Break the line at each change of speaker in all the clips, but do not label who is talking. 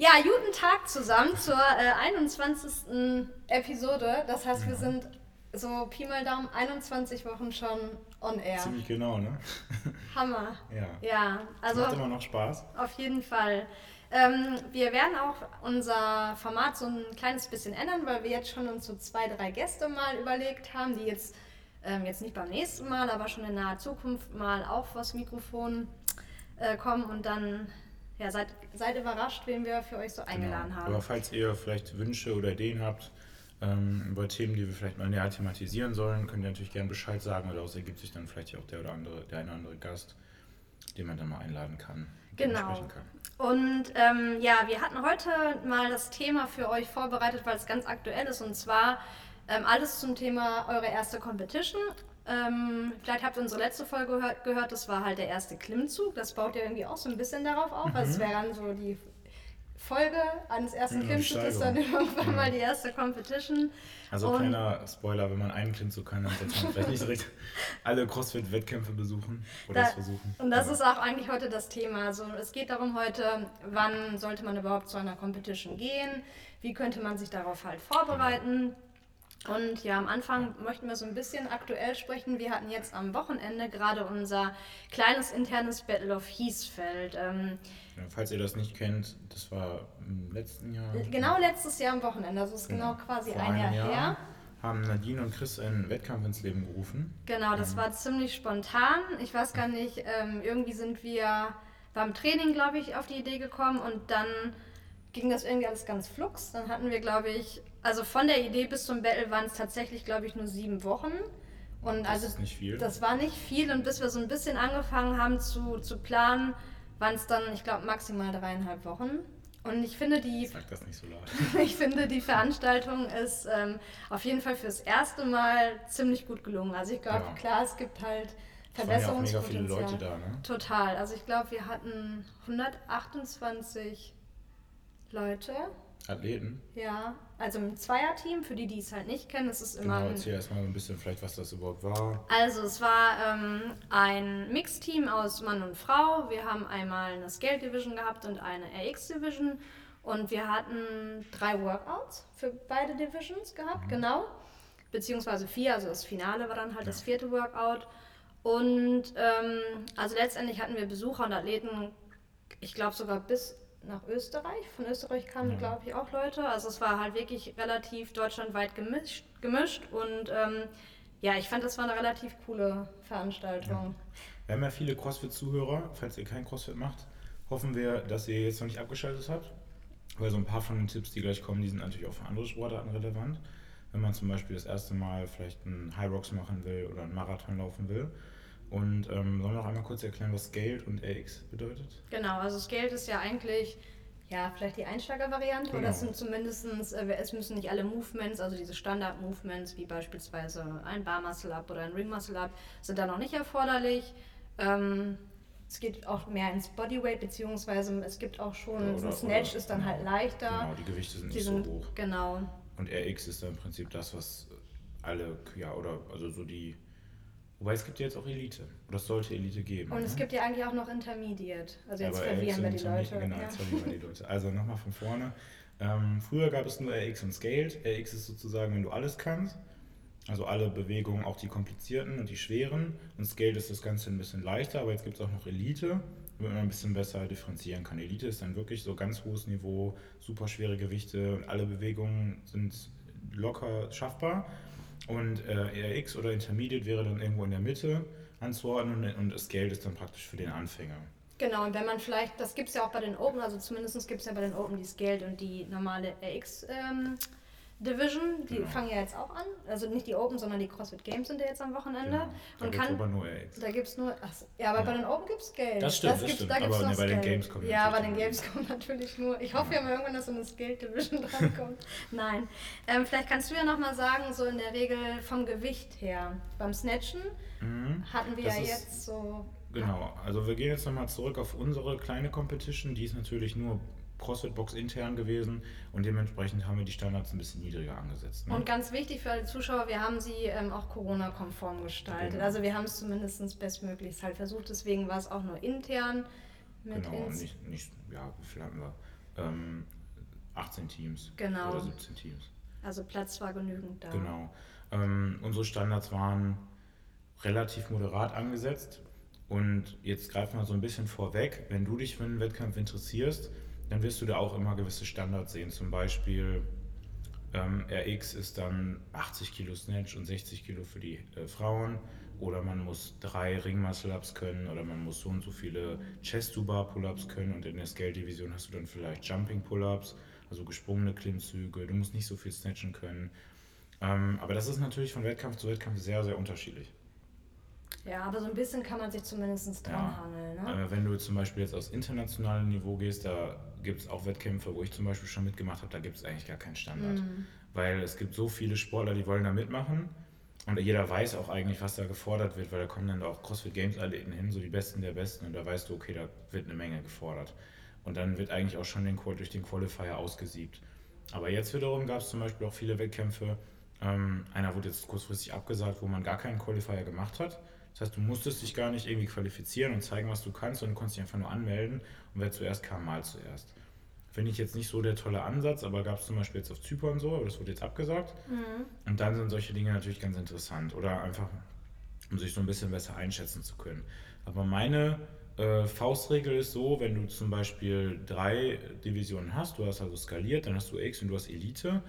Ja, guten Tag zusammen zur äh, 21. Episode. Das heißt, wir sind so Pi mal Daumen 21 Wochen schon on air.
Ziemlich genau, ne?
Hammer.
Ja.
Ja, also
Macht immer noch Spaß.
auf jeden Fall. Ähm, wir werden auch unser Format so ein kleines bisschen ändern, weil wir jetzt schon uns so zwei, drei Gäste mal überlegt haben, die jetzt, ähm, jetzt nicht beim nächsten Mal, aber schon in naher Zukunft mal auch vors Mikrofon äh, kommen und dann ja, seid, seid überrascht, wen wir für euch so eingeladen
genau.
haben.
Aber falls ihr vielleicht Wünsche oder Ideen habt ähm, über Themen, die wir vielleicht mal näher thematisieren sollen, könnt ihr natürlich gerne Bescheid sagen. Daraus ergibt sich dann vielleicht auch der oder andere, der eine oder andere Gast, den man dann mal einladen kann.
Genau.
kann.
Und ähm, ja, wir hatten heute mal das Thema für euch vorbereitet, weil es ganz aktuell ist. Und zwar ähm, alles zum Thema eure erste Competition. Ähm, vielleicht habt ihr unsere letzte Folge gehört, gehört, das war halt der erste Klimmzug. Das baut ja irgendwie auch so ein bisschen darauf auf. Also es wäre dann so die Folge eines ersten
Ja,
Klimmzugs ist dann irgendwann mal die erste Competition.
Also
Und-
kleiner Spoiler, wenn man einen Klimmzug kann, dann sollte man vielleicht nicht direkt alle CrossFit-Wettkämpfe besuchen oder
Da-
es versuchen.
Und das
Aber
ist auch eigentlich heute das Thema. Also es geht darum heute, wann sollte man überhaupt zu einer Competition gehen, wie könnte man sich darauf halt vorbereiten. Und ja, am Anfang möchten wir so ein bisschen aktuell sprechen. Wir hatten jetzt am Wochenende gerade unser kleines internes Battle of Hiesfeld. Ähm,
ja, falls ihr das nicht kennt, das war im letzten Jahr.
genau letztes Jahr am Wochenende, also es ist genau, quasi
Vor
ein Jahr,
einem
her.
haben Nadine und Chris einen Wettkampf ins Leben gerufen.
Genau, das war ziemlich spontan. Ich weiß gar nicht, ähm, irgendwie sind wir beim Training, glaube ich, auf die Idee gekommen und dann ging das irgendwie alles ganz flugs. Dann hatten wir, glaube ich, also von der Idee bis zum Battle waren es tatsächlich, glaube ich, nur sieben Wochen. Und
Das
also
ist nicht viel.
das war nicht viel und bis wir so ein bisschen angefangen haben zu, zu planen, waren es dann, ich glaube, maximal dreieinhalb Wochen. Und ich finde die
Ich sag das nicht so laut.
ich finde, die Veranstaltung ist ähm, auf jeden Fall fürs erste Mal ziemlich gut gelungen. Also ich glaube,
Ja.
klar, es gibt halt
ja
Verbesserungspotenzial.
viele Leute da, ne?
Total. Also ich glaube, wir hatten 128 Leute.
Athleten.
Ja, also im Zweierteam, für die, die es halt nicht kennen, ist es immer
Genau, erzähl erstmal ein bisschen vielleicht, was das überhaupt war.
Also es war ähm, ein Mixteam aus Mann und Frau. Wir haben einmal eine Scale Division gehabt und eine RX Division. Und wir hatten drei Workouts für beide Divisions gehabt, genau. Beziehungsweise vier, also das Finale war dann halt das vierte Workout. Und ähm, also letztendlich hatten wir Besucher und Athleten, ich glaube sogar bis nach Österreich. Von Österreich kamen,
Ja.
glaube ich, auch Leute. Also es war halt wirklich relativ deutschlandweit gemischt. gemischt. Und ähm, ja, ich fand, das war eine relativ coole Veranstaltung.
Wir haben ja viele CrossFit-Zuhörer. Falls ihr kein CrossFit macht, hoffen wir, dass ihr jetzt noch nicht abgeschaltet habt. Weil so ein paar von den Tipps, die gleich kommen, die sind natürlich auch für andere Sportarten relevant. Wenn man zum Beispiel das erste Mal vielleicht einen High Rocks machen will oder einen Marathon laufen will. Und ähm, sollen wir noch einmal kurz erklären, was Scaled und RX bedeutet?
Genau, also Scaled ist ja eigentlich, ja, vielleicht die Einsteigervariante oder
Genau.
es sind zumindest, äh, es müssen nicht alle Movements, also diese Standard-Movements, wie beispielsweise ein Bar Muscle Up oder ein Ring Muscle Up, sind da noch nicht erforderlich. Ähm, es geht auch mehr ins Bodyweight, beziehungsweise es gibt auch schon, so ein
oder-
Snatch
oder-
ist dann
genau.
halt leichter.
Genau, die Gewichte sind
Die
nicht
sind,
so hoch.
genau.
Und RX ist dann im Prinzip das, was alle, ja, oder also so die. Wobei es gibt ja jetzt auch Elite. Oder es sollte Elite geben.
Und es
ne?
gibt ja eigentlich auch noch Intermediate. Also jetzt verwirren wir die Leute.
Genau,
ja.
jetzt verwirren wir die Leute. Also nochmal von vorne. Ähm, früher gab es nur RX und Scaled. RX ist sozusagen, wenn du alles kannst. Also alle Bewegungen, auch die komplizierten und die schweren. Und Scaled ist das Ganze ein bisschen leichter, aber jetzt gibt es auch noch Elite, damit man ein bisschen besser differenzieren kann. Elite ist dann wirklich so ganz hohes Niveau, super schwere Gewichte und alle Bewegungen sind locker schaffbar. Und äh, RX oder Intermediate wäre dann irgendwo in der Mitte anzuordnen und Scaled ist dann praktisch für den Anfänger.
Genau, und wenn man vielleicht, das gibt es ja auch bei den Open, also zumindest gibt es ja bei den Open die Scaled und die normale RX ähm, Division, die
Genau.
fangen ja jetzt auch an. Also nicht die Open, sondern die CrossFit Games sind ja jetzt am Wochenende.
Genau. Da
Und
gibt's
kann,
aber nur RX.
da gibt es nur, ach, ja, aber bei den Open gibt es Scaled.
Das stimmt, das
gibt's-
stimmt,
Da gibt's
aber ne, bei den. Games kommen
Ja, bei den Games kommt natürlich nur, ich hoffe ja mal irgendwann, dass so eine Scaled Division drankommt. Nein. Ähm, vielleicht kannst du ja nochmal sagen, so in der Regel vom Gewicht her. Beim Snatchen
Mhm.
hatten wir
Das
ja jetzt so
Genau, also wir gehen jetzt nochmal zurück auf unsere kleine Competition. Die ist natürlich nur CrossFit Box intern gewesen und dementsprechend haben wir die Standards ein bisschen niedriger angesetzt. Ne?
Und ganz wichtig für alle Zuschauer, wir haben sie ähm, auch Corona-konform gestaltet.
Genau.
Also wir haben es zumindest bestmöglichst halt versucht, deswegen war es auch nur intern mit
genau,
ins.
nicht, nicht, ja, wie viel hatten wir? ähm, 18 Teams
Genau.
oder 17 Teams.
Also Platz war genügend da.
Genau. Ähm, unsere Standards waren relativ moderat angesetzt. Und jetzt greifen wir so ein bisschen vorweg. Wenn du dich für einen Wettkampf interessierst, dann wirst du da auch immer gewisse Standards sehen. Zum Beispiel ähm, RX ist dann 80 Kilo Snatch und 60 Kilo für die äh, Frauen. Oder man muss drei Ring Muscle Ups können oder man muss so und so viele Chest to Bar Pull-Ups können. Und in der Scale Division hast du dann vielleicht Jumping Pull-Ups, also gesprungene Klimmzüge. Du musst nicht so viel snatchen können. Ähm, aber das ist natürlich von Wettkampf zu Wettkampf sehr, sehr unterschiedlich.
Ja, aber so ein bisschen kann man sich zumindest dran
Ja.
hangeln. Ne?
Äh, wenn du zum Beispiel jetzt aufs internationale Niveau gehst, da gibt es auch Wettkämpfe, wo ich zum Beispiel schon mitgemacht habe, da gibt es eigentlich gar keinen Standard.
Mhm.
Weil es gibt so viele Sportler, die wollen da mitmachen. Und jeder weiß auch eigentlich, was da gefordert wird, weil da kommen dann auch CrossFit Games Athleten hin, so die Besten der Besten. Und da weißt du, okay, da wird eine Menge gefordert. Und dann wird eigentlich auch schon den, durch den Qualifier ausgesiebt. Aber jetzt wiederum gab es zum Beispiel auch viele Wettkämpfe. Ähm, einer wurde jetzt kurzfristig abgesagt, wo man gar keinen Qualifier gemacht hat. Das heißt, du musstest dich gar nicht irgendwie qualifizieren und zeigen, was du kannst, sondern du konntest dich einfach nur anmelden und wer zuerst kam, mal zuerst. Finde ich jetzt nicht so der tolle Ansatz, aber gab es zum Beispiel jetzt auf Zypern so, aber das wurde jetzt abgesagt.
Mhm.
Und dann sind solche Dinge natürlich ganz interessant oder einfach, um sich so ein bisschen besser einschätzen zu können. Aber meine äh, Faustregel ist so, wenn du zum Beispiel drei Divisionen hast, du hast also skaliert, dann hast du X und du hast Elite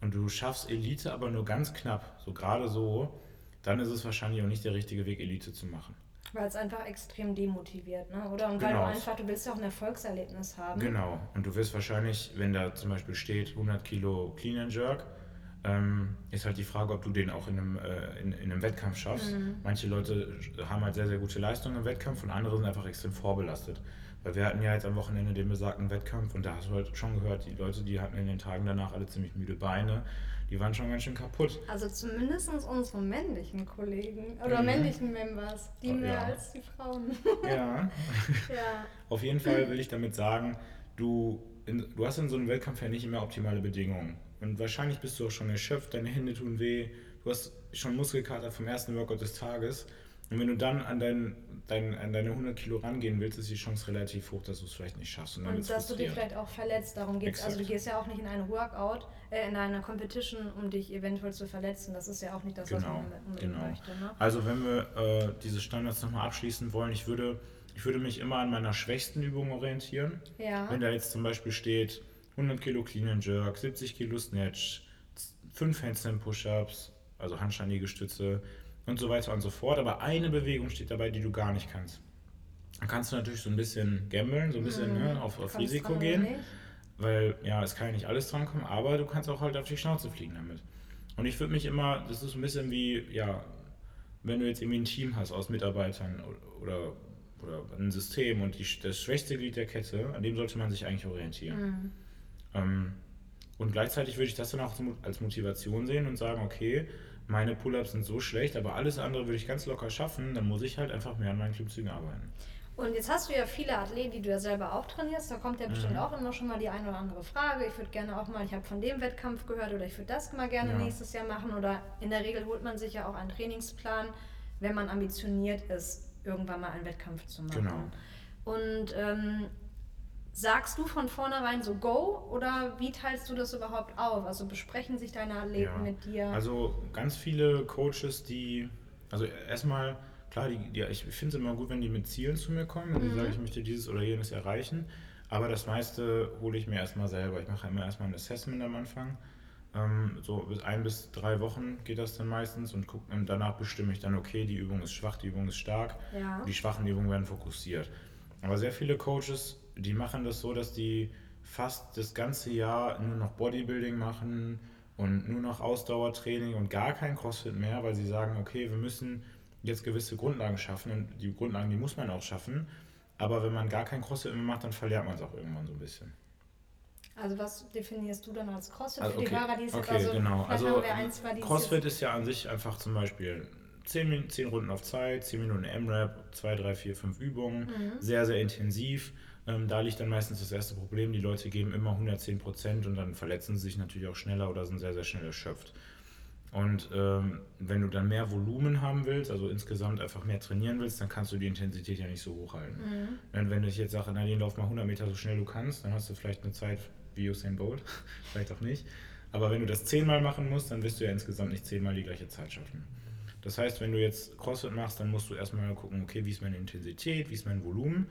und du schaffst Elite aber nur ganz knapp, so gerade so, dann ist es wahrscheinlich auch nicht der richtige Weg, Elite zu machen.
Weil es einfach extrem demotiviert, ne? oder? Und weil
Genau.
du einfach, du willst ja auch ein Erfolgserlebnis haben.
Genau. Und du wirst wahrscheinlich, wenn da zum Beispiel steht 100 Kilo Clean and Jerk, ähm, ist halt die Frage, ob du den auch in einem, äh, in, in einem Wettkampf schaffst.
Mhm.
Manche Leute haben halt sehr, sehr gute Leistungen im Wettkampf und andere sind einfach extrem vorbelastet. Weil wir hatten ja jetzt am Wochenende den besagten Wettkampf und da hast du halt schon gehört, die Leute, die hatten in den Tagen danach alle ziemlich müde Beine, die waren schon ganz schön kaputt.
Also zumindest unsere männlichen Kollegen oder
Mhm.
männlichen Members, die
Oh,
mehr
ja.
als die Frauen.
Ja.
ja.
Auf jeden Fall will ich damit sagen, du, in, du hast in so einem Wettkampf ja nicht immer optimale Bedingungen. Und wahrscheinlich bist du auch schon erschöpft, deine Hände tun weh, du hast schon Muskelkater vom ersten Workout des Tages. Und wenn du dann an, dein, dein, an deine 100 Kilo rangehen willst, ist die Chance relativ hoch, dass du es vielleicht nicht schaffst. Und,
Und dass du dich vielleicht auch verletzt, darum geht es. Also du gehst ja auch nicht in eine Workout, äh, in eine Competition, um dich eventuell zu verletzen. Das ist ja auch nicht das, was
Genau,
man unbedingt
genau.
möchte. Ne?
Also wenn wir äh, diese Standards nochmal abschließen wollen, ich würde, ich würde mich immer an meiner schwächsten Übung orientieren.
Ja.
Wenn da jetzt zum Beispiel steht 100 Kilo Clean and Jerk, 70 Kilo Snatch, 5 Handstand Push-Ups, also Handstandliegestütze und so weiter und so fort, aber eine Bewegung steht dabei, die du gar nicht kannst. Dann kannst du natürlich so ein bisschen gamblen, so ein bisschen
Mhm.
ne, auf, auf Risiko gehen,
nicht?
weil ja, es kann ja nicht alles drankommen, aber du kannst auch halt auf die Schnauze fliegen damit. Und ich würde mich immer, das ist ein bisschen wie, ja, wenn du jetzt irgendwie ein Team hast aus Mitarbeitern oder, oder ein System und die, das schwächste Glied der Kette, an dem sollte man sich eigentlich orientieren.
Mhm.
Ähm, und gleichzeitig würde ich das dann auch als Motivation sehen und sagen, okay, meine Pull-ups sind so schlecht, aber alles andere würde ich ganz locker schaffen, dann muss ich halt einfach mehr an meinen Klimmzügen arbeiten.
Und jetzt hast du ja viele Athleten, die du ja selber auch trainierst. Da kommt ja bestimmt
Mhm.
auch immer schon mal die eine oder andere Frage. Ich würde gerne auch mal, ich habe von dem Wettkampf gehört oder ich würde das mal gerne
Ja.
nächstes Jahr machen. Oder in der Regel holt man sich ja auch einen Trainingsplan, wenn man ambitioniert ist, irgendwann mal einen Wettkampf zu machen.
Genau.
Und ähm, sagst du von vornherein so Go oder wie teilst du das überhaupt auf? Also besprechen sich deine Athleten
Ja.
mit dir?
Also ganz viele Coaches, die, also erstmal, klar, die, die, ich finde es immer gut, wenn die mit Zielen zu mir kommen, wenn die
Mhm.
sagen, ich möchte dieses oder jenes erreichen, aber das meiste hole ich mir erstmal selber. Ich mache immer erstmal ein Assessment am Anfang. Ähm, so bis ein bis drei Wochen geht das dann meistens und, guck, und danach bestimme ich dann, okay, die Übung ist schwach, die Übung ist stark.
ja.
Die schwachen Übungen werden fokussiert. Aber sehr viele Coaches, die machen das so, dass die fast das ganze Jahr nur noch Bodybuilding machen und nur noch Ausdauertraining und gar kein CrossFit mehr, weil sie sagen, okay, wir müssen jetzt gewisse Grundlagen schaffen und die Grundlagen, die muss man auch schaffen. Aber wenn man gar kein CrossFit mehr macht, dann verliert man es auch irgendwann so ein bisschen.
Also was definierst du dann als CrossFit
Also,
für die
okay,
Hörer, die es
okay,
also,
genau. Also
haben wir ein, zwei, die es
CrossFit ist ja an sich einfach zum Beispiel 10, Min- 10 Runden auf Zeit, 10 Minuten M-Rap, 2, 3, 4, 5 Übungen,
Mhm.
sehr, sehr intensiv. Ähm, da liegt dann meistens das erste Problem, die Leute geben immer 110 Prozent und dann verletzen sie sich natürlich auch schneller oder sind sehr, sehr schnell erschöpft. Und ähm, wenn du dann mehr Volumen haben willst, also insgesamt einfach mehr trainieren willst, dann kannst du die Intensität ja nicht so hoch halten. Mhm. Wenn, wenn ich jetzt sage, Nadine, lauf mal 100 Meter so schnell du kannst, dann hast du vielleicht eine Zeit wie Usain Bolt, vielleicht auch nicht. Aber wenn du das zehnmal machen musst, dann wirst du ja insgesamt nicht zehnmal die gleiche Zeit schaffen. Das heißt, wenn du jetzt CrossFit machst, dann musst du erstmal gucken, okay, wie ist meine Intensität, wie ist mein Volumen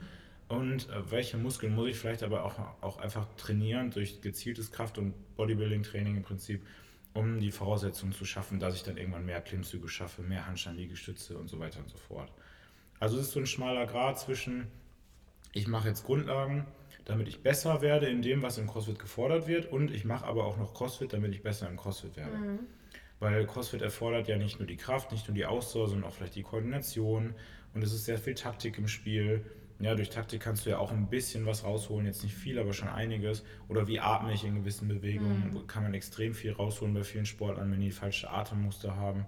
und äh, welche Muskeln muss ich vielleicht aber auch, auch einfach trainieren durch gezieltes Kraft- und Bodybuilding-Training im Prinzip, um die Voraussetzungen zu schaffen, dass ich dann irgendwann mehr Klimmzüge schaffe, mehr Handstandliegestütze und so weiter und so fort. Also es ist so ein schmaler Grad zwischen, ich mache jetzt Grundlagen, damit ich besser werde in dem, was im CrossFit gefordert wird und ich mache aber auch noch CrossFit, damit ich besser im CrossFit werde. Mhm. Weil CrossFit erfordert ja nicht nur die Kraft, nicht nur die Ausdauer, sondern auch vielleicht die Koordination und es ist sehr viel Taktik im Spiel ja, durch Taktik kannst du ja auch ein bisschen was rausholen, jetzt nicht viel, aber schon einiges. Oder wie atme ich in gewissen Bewegungen, mhm. kann man extrem viel rausholen bei vielen Sportlern, wenn die falsche Atemmuster haben.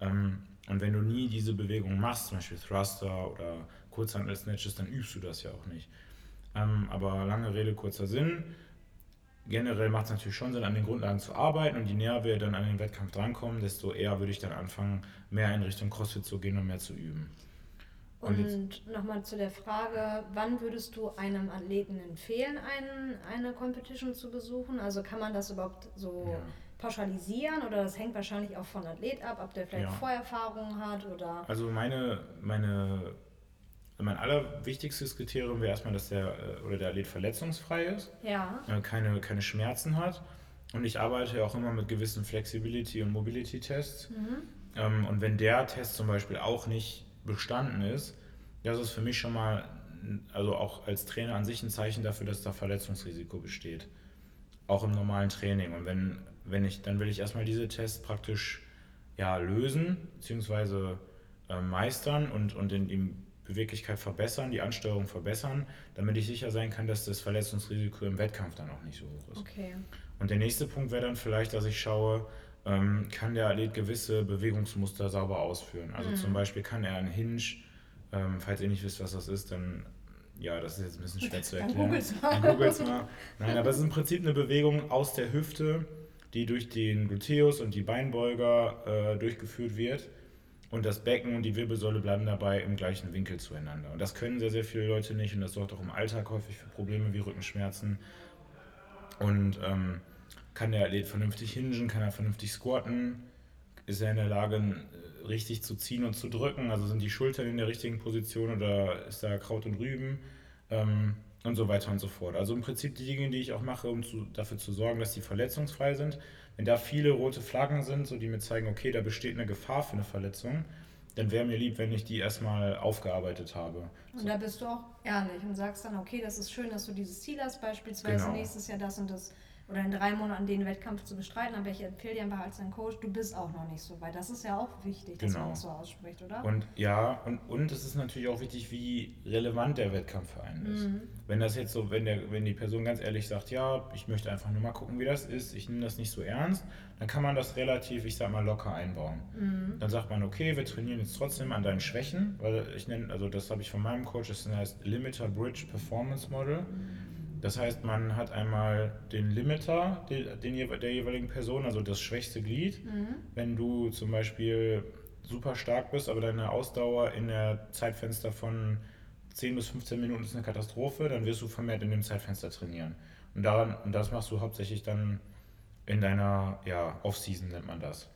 Ähm, und wenn du nie diese Bewegung machst, zum Beispiel Thruster oder Kurzhandel-Snatches, dann übst du das ja auch nicht. Ähm, aber lange Rede, kurzer Sinn. Generell macht es natürlich schon Sinn, an den Grundlagen zu arbeiten und je näher wir dann an den Wettkampf drankommen, desto eher würde ich dann anfangen, mehr in Richtung CrossFit zu gehen und mehr zu üben.
Und, und nochmal zu der Frage, wann würdest du einem Athleten empfehlen, einen, eine Competition zu besuchen? Also kann man das überhaupt so ja. pauschalisieren oder das hängt wahrscheinlich auch von Athlet ab, ob der vielleicht ja. Vorerfahrungen hat oder.
Also meine, meine, mein allerwichtigstes Kriterium wäre erstmal, dass der äh, oder der Athlet verletzungsfrei ist, ja. Äh, keine, keine Schmerzen hat. Und ich arbeite ja auch immer mit gewissen Flexibility- und Mobility-Tests. Mhm. Ähm, und wenn der Test zum Beispiel auch nicht bestanden ist, das ist für mich schon mal, also auch als Trainer an sich ein Zeichen dafür, dass da Verletzungsrisiko besteht. Auch im normalen Training. Und wenn, wenn ich, dann will ich erstmal diese Tests praktisch ja, lösen, beziehungsweise äh, meistern und, und in die Beweglichkeit verbessern, die Ansteuerung verbessern, damit ich sicher sein kann, dass das Verletzungsrisiko im Wettkampf dann auch nicht so hoch ist.
Okay.
Und der nächste Punkt wäre dann vielleicht, dass ich schaue, ähm, kann der Athlet gewisse Bewegungsmuster sauber ausführen. Also mhm. zum Beispiel kann er einen Hinge, ähm, falls ihr nicht wisst, was das ist, dann ja, das ist jetzt ein bisschen schwer zu erklären. Dann googles mal. Dann googles mal. Nein, aber es ist im Prinzip eine Bewegung aus der Hüfte, die durch den Gluteus und die Beinbeuger äh, durchgeführt wird. Und das Becken und die Wirbelsäule bleiben dabei im gleichen Winkel zueinander. Und das können sehr, sehr viele Leute nicht und das sorgt auch im Alltag häufig für Probleme wie Rückenschmerzen. Und ähm, kann der Athlet vernünftig hingen, kann er vernünftig squatten, ist er in der Lage, äh, richtig zu ziehen und zu drücken, also sind die Schultern in der richtigen Position oder ist da Kraut und Rüben ähm, und so weiter und so fort. Also im Prinzip die Dinge, die ich auch mache, um zu, dafür zu sorgen, dass die verletzungsfrei sind. Wenn da viele rote Flaggen sind, so die mir zeigen, okay, da besteht eine Gefahr für eine Verletzung, dann wäre mir lieb, wenn ich die erstmal aufgearbeitet habe.
Und so. da bist du auch ehrlich und sagst dann, okay, das ist schön, dass du dieses Ziel hast, beispielsweise genau. nächstes Jahr das und das oder in drei Monaten den Wettkampf zu bestreiten, aber ich empfehle dir einfach als dein Coach, du bist auch noch nicht so weit. Das ist ja auch wichtig, dass genau. man das so ausspricht, oder?
Und ja, und, und es ist natürlich auch wichtig, wie relevant der Wettkampf für einen ist. Mhm. Wenn das jetzt so, wenn, der, wenn die Person ganz ehrlich sagt, ja, ich möchte einfach nur mal gucken, wie das ist, ich nehme das nicht so ernst, dann kann man das relativ, ich sag mal, locker einbauen. Mhm. Dann sagt man, okay, wir trainieren jetzt trotzdem an deinen Schwächen, weil ich nenne, also das habe ich von meinem Coach, das heißt Limiter Bridge Performance Model. Mhm das heißt, man hat einmal den Limiter den, den, der jeweiligen Person, also das schwächste Glied. Mhm. Wenn du zum Beispiel super stark bist, aber deine Ausdauer in der Zeitfenster von 10 bis 15 Minuten ist eine Katastrophe, dann wirst du vermehrt in dem Zeitfenster trainieren. Und, daran, und das machst du hauptsächlich dann in deiner ja, Off-Season, nennt man das.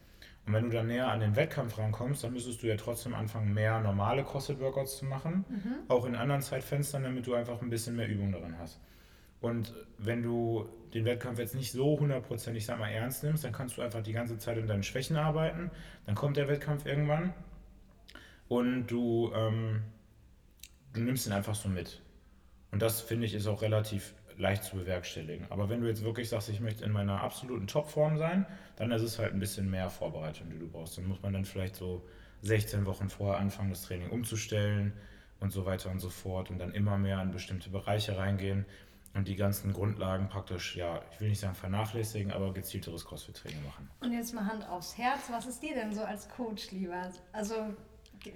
Und wenn du dann näher an den Wettkampf rankommst, dann müsstest du ja trotzdem anfangen, mehr normale CrossFit-Workouts zu machen, mhm. auch in anderen Zeitfenstern, damit du einfach ein bisschen mehr Übung darin hast. Und wenn du den Wettkampf jetzt nicht so hundertprozentig, sag mal, ernst nimmst, dann kannst du einfach die ganze Zeit in deinen Schwächen arbeiten. Dann kommt der Wettkampf irgendwann und du, ähm, du nimmst ihn einfach so mit. Und das finde ich ist auch relativ leicht zu bewerkstelligen. Aber wenn du jetzt wirklich sagst, ich möchte in meiner absoluten Topform sein, dann ist es halt ein bisschen mehr Vorbereitung, die du brauchst. Dann muss man dann vielleicht so 16 Wochen vorher anfangen, das Training umzustellen und so weiter und so fort und dann immer mehr in bestimmte Bereiche reingehen und die ganzen Grundlagen praktisch, ja, ich will nicht sagen vernachlässigen, aber gezielteres CrossFit-Training machen.
Und jetzt mal Hand aufs Herz, was ist dir denn so als Coach lieber? Also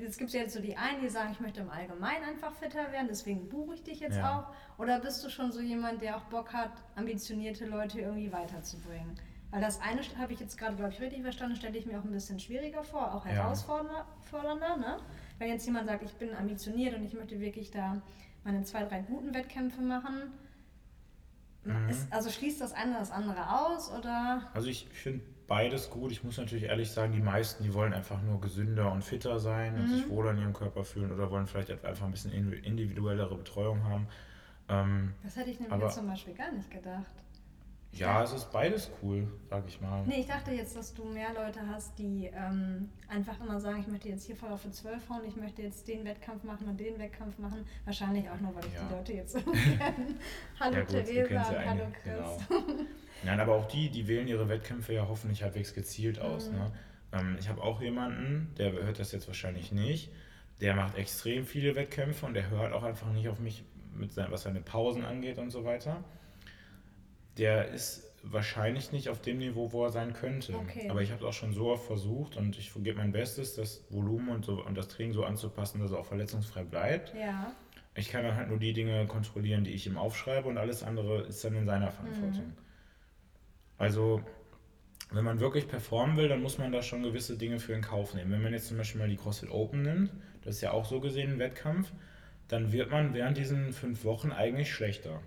es gibt ja jetzt so die einen, die sagen, ich möchte im Allgemeinen einfach fitter werden, deswegen buche ich dich jetzt ja. auch. Oder bist du schon so jemand, der auch Bock hat, ambitionierte Leute irgendwie weiterzubringen? Weil das eine habe ich jetzt gerade, glaube ich, richtig verstanden, stelle ich mir auch ein bisschen schwieriger vor, auch
Ja.
herausfordernder. Ne? Wenn jetzt jemand sagt, ich bin ambitioniert und ich möchte wirklich da meine zwei, drei guten Wettkämpfe machen,
Mhm.
ist, also schließt das eine das andere aus oder?
Also ich finde beides gut. Ich muss natürlich ehrlich sagen, die meisten, die wollen einfach nur gesünder und fitter sein und sich wohler in ihrem Körper fühlen oder wollen vielleicht einfach ein bisschen indi- individuellere Betreuung haben. Ähm,
Das hätte ich nämlich
Aber-
jetzt zum Beispiel gar nicht gedacht.
Ja, es ist beides cool, sag ich mal.
Nee, ich dachte jetzt, dass du mehr Leute hast, die ähm, einfach immer sagen, ich möchte jetzt hier voll auf die 12 hauen, ich möchte jetzt den Wettkampf machen und den Wettkampf machen. Wahrscheinlich auch nur, weil ich
Ja.
die Leute jetzt so kenne. Hallo
Ja, gut,
Theresa hallo Chris.
genau. Nein, aber auch die, die wählen ihre Wettkämpfe ja hoffentlich halbwegs gezielt aus.
Mhm.
Ne? Ähm, ich habe auch jemanden, der hört das jetzt wahrscheinlich nicht, der macht extrem viele Wettkämpfe und der hört auch einfach nicht auf mich, mit sein, was seine Pausen angeht und so weiter. Der ist wahrscheinlich nicht auf dem Niveau, wo er sein könnte.
Okay.
Aber ich habe es auch schon so oft versucht und ich gebe mein Bestes, das Volumen und, so, und das Training so anzupassen, dass er auch verletzungsfrei bleibt.
Ja,
Ich kann dann halt nur die Dinge kontrollieren, die ich ihm aufschreibe und alles andere ist dann in seiner Verantwortung.
Mhm.
Also, wenn man wirklich performen will, dann muss man da schon gewisse Dinge für in Kauf nehmen. Wenn man jetzt zum Beispiel mal die CrossFit Open nimmt, das ist ja auch so gesehen ein Wettkampf, dann wird man während diesen fünf Wochen eigentlich schlechter.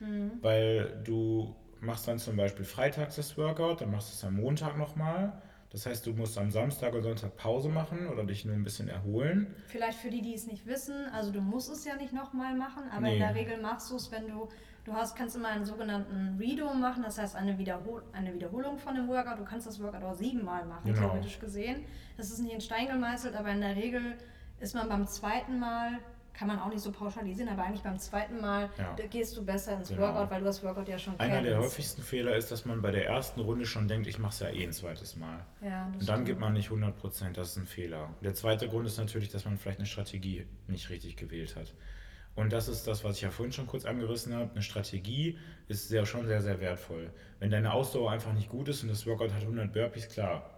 Mhm.
Weil du machst dann zum Beispiel freitags das Workout, dann machst du es am Montag nochmal. Das heißt, du musst am Samstag oder Sonntag Pause machen oder dich nur ein bisschen erholen.
vielleicht für die, die es nicht wissen, also du musst es ja nicht nochmal machen, aber
Nee.
in der Regel machst du es, wenn du, du hast, kannst immer einen sogenannten Redo machen, das heißt eine, Wiederhol eine Wiederholung von dem Workout. Du kannst das Workout auch siebenmal machen,
Genau.
theoretisch gesehen. Das ist nicht in Stein gemeißelt, aber in der Regel ist man beim zweiten Mal, kann man auch nicht so pauschalisieren, aber eigentlich beim zweiten Mal
Ja.
gehst du besser ins
Genau.
Workout, weil du das Workout ja schon
Einer
kennst.
der häufigsten Fehler ist, dass man bei der ersten Runde schon denkt, ich mache es ja eh ein zweites Mal.
Ja, das
Und dann
stimmt.
gibt man nicht 100%, das ist ein Fehler. Der zweite Grund ist natürlich, dass man vielleicht eine Strategie nicht richtig gewählt hat. Und das ist das, was ich ja vorhin schon kurz angerissen habe. Eine Strategie ist sehr, schon sehr, sehr wertvoll. Wenn deine Ausdauer einfach nicht gut ist und das Workout hat 100 Burpees, klar,